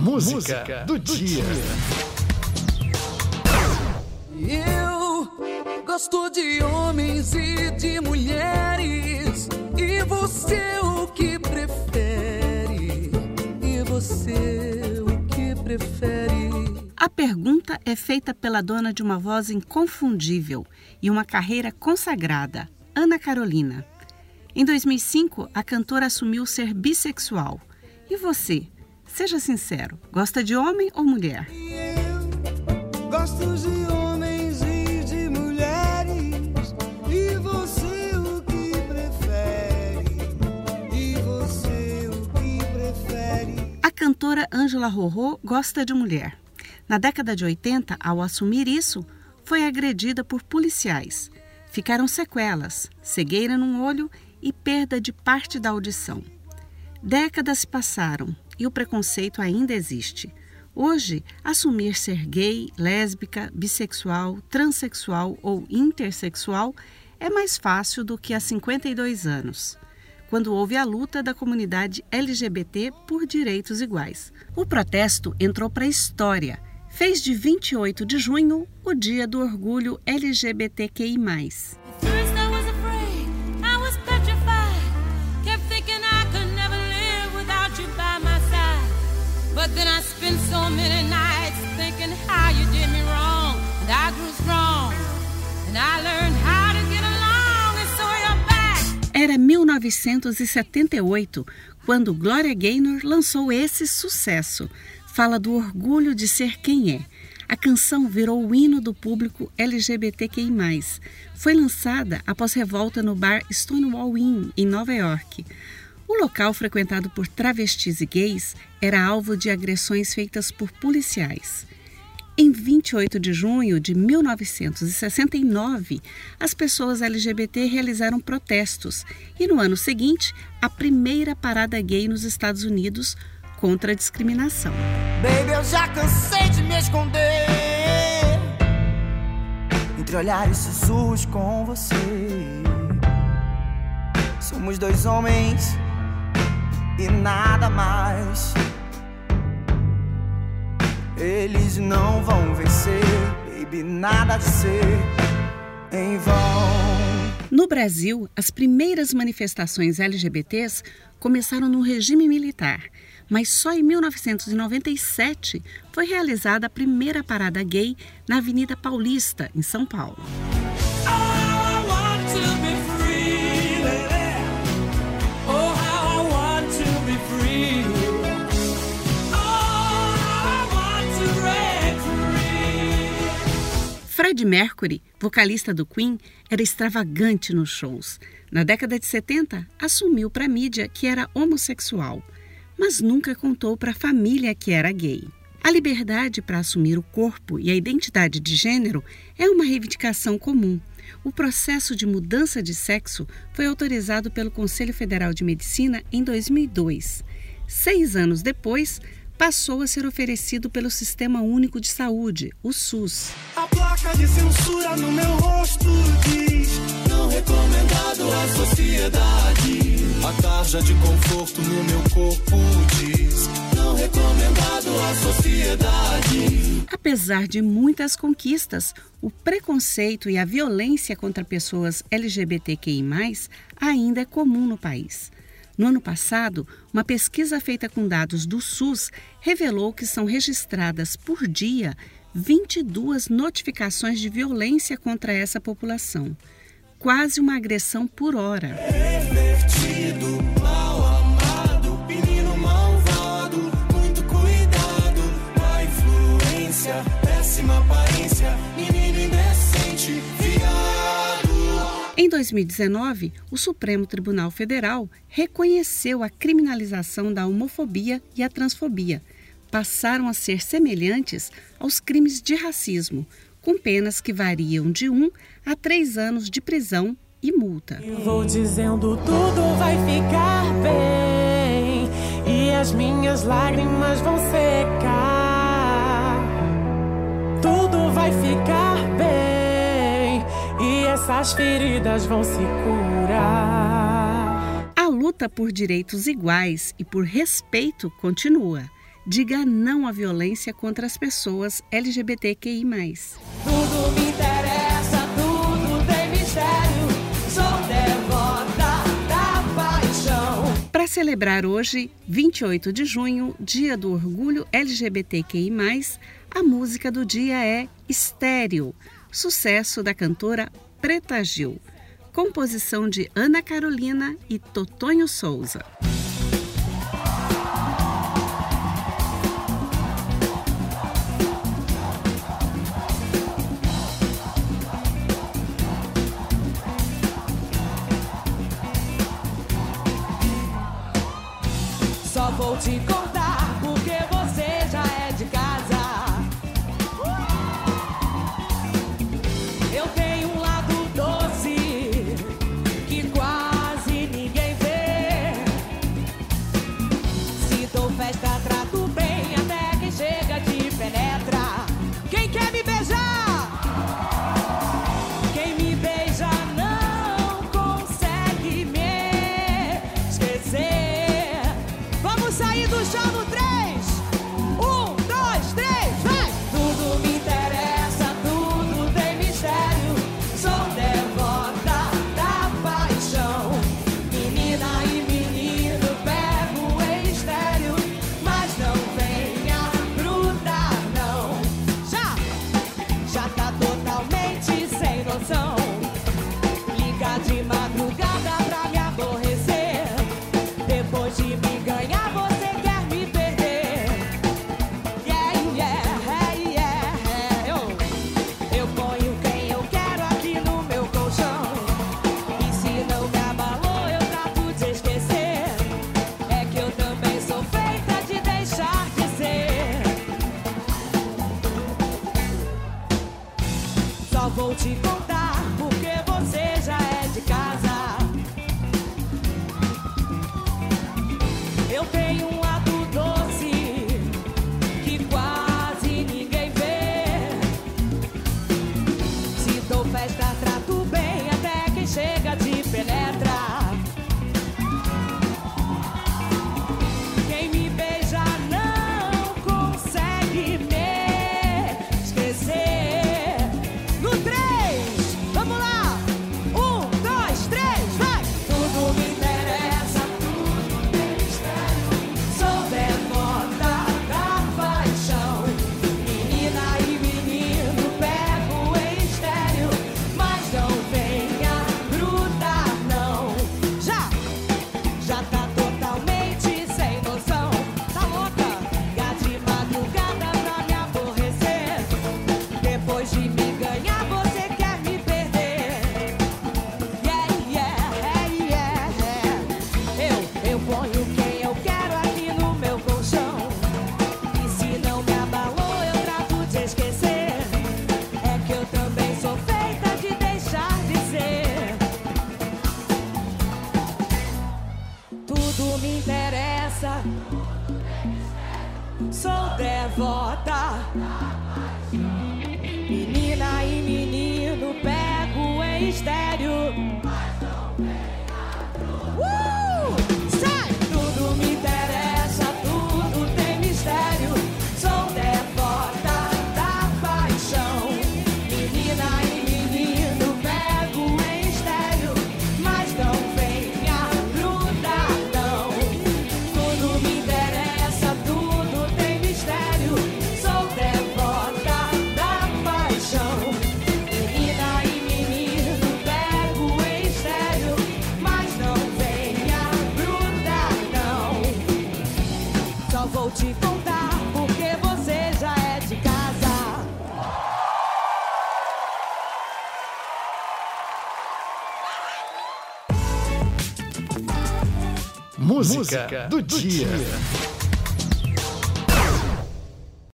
Música, Música do, do, dia. Eu gosto de homens e de mulheres. E você o que prefere? E você o que prefere? A pergunta é feita pela dona de uma voz inconfundível e uma carreira consagrada, Ana Carolina. Em 2005, a cantora assumiu ser bissexual. E você? Seja sincero, gosta de homem ou mulher? Eu gosto de homens e de mulheres. E você o que prefere? E você o que prefere? A cantora Ângela Rorô gosta de mulher. Na década de 80, ao assumir isso, foi agredida por policiais. Ficaram sequelas, cegueira num olho e perda de parte da audição. Décadas passaram e o preconceito ainda existe. Hoje, assumir ser gay, lésbica, bissexual, transexual ou intersexual é mais fácil do que há 52 anos, quando houve a luta da comunidade LGBT por direitos iguais. O protesto entrou para a história fez de 28 de junho o Dia do Orgulho LGBTQI. Era 1978 quando Gloria Gaynor lançou esse sucesso fala do orgulho de ser quem é. A canção virou o hino do público LGBTQI+. Foi lançada após revolta no bar Stonewall Inn, em Nova York. O local, frequentado por travestis e gays, era alvo de agressões feitas por policiais. Em 28 de junho de 1969, as pessoas LGBT realizaram protestos e, no ano seguinte, a primeira parada gay nos Estados Unidos contra a discriminação. Baby, eu já cansei de me esconder entre olhares sussurros com você. Somos dois homens e nada mais. Eles não vão vencer, baby, nada de ser em vão. No Brasil, as primeiras manifestações LGBTs começaram no regime militar mas só em 1997 foi realizada a primeira parada gay na Avenida Paulista, em São Paulo. Fred Mercury, vocalista do Queen, era extravagante nos shows. Na década de 70, assumiu para a mídia que era homossexual mas nunca contou para a família que era gay. A liberdade para assumir o corpo e a identidade de gênero é uma reivindicação comum. O processo de mudança de sexo foi autorizado pelo Conselho Federal de Medicina em 2002. Seis anos depois, passou a ser oferecido pelo Sistema Único de Saúde, o SUS. A placa de censura no meu rosto diz: não recomendado à sociedade. A tarja de conforto no meu corpo diz: não recomendado à sociedade. Apesar de muitas conquistas, o preconceito e a violência contra pessoas LGBTQI, ainda é comum no país. No ano passado, uma pesquisa feita com dados do SUS revelou que são registradas por dia 22 notificações de violência contra essa população, quase uma agressão por hora. Em 2019, o Supremo Tribunal Federal reconheceu a criminalização da homofobia e a transfobia. Passaram a ser semelhantes aos crimes de racismo, com penas que variam de um a três anos de prisão e multa. Eu vou dizendo tudo vai ficar bem e as minhas lágrimas vão secar. Tudo vai ficar bem essas feridas vão se curar. A luta por direitos iguais e por respeito continua. Diga não à violência contra as pessoas LGBTQI. Tudo me interessa, tudo tem mistério. Sou devota da paixão. Para celebrar hoje, 28 de junho, Dia do Orgulho LGBTQI, a música do dia é Estéreo, sucesso da cantora Preta Gil composição de Ana Carolina e Totonho Souza. 舞池光 só vou te contar porque você já é de casa. Música, Música do, do, dia. dia.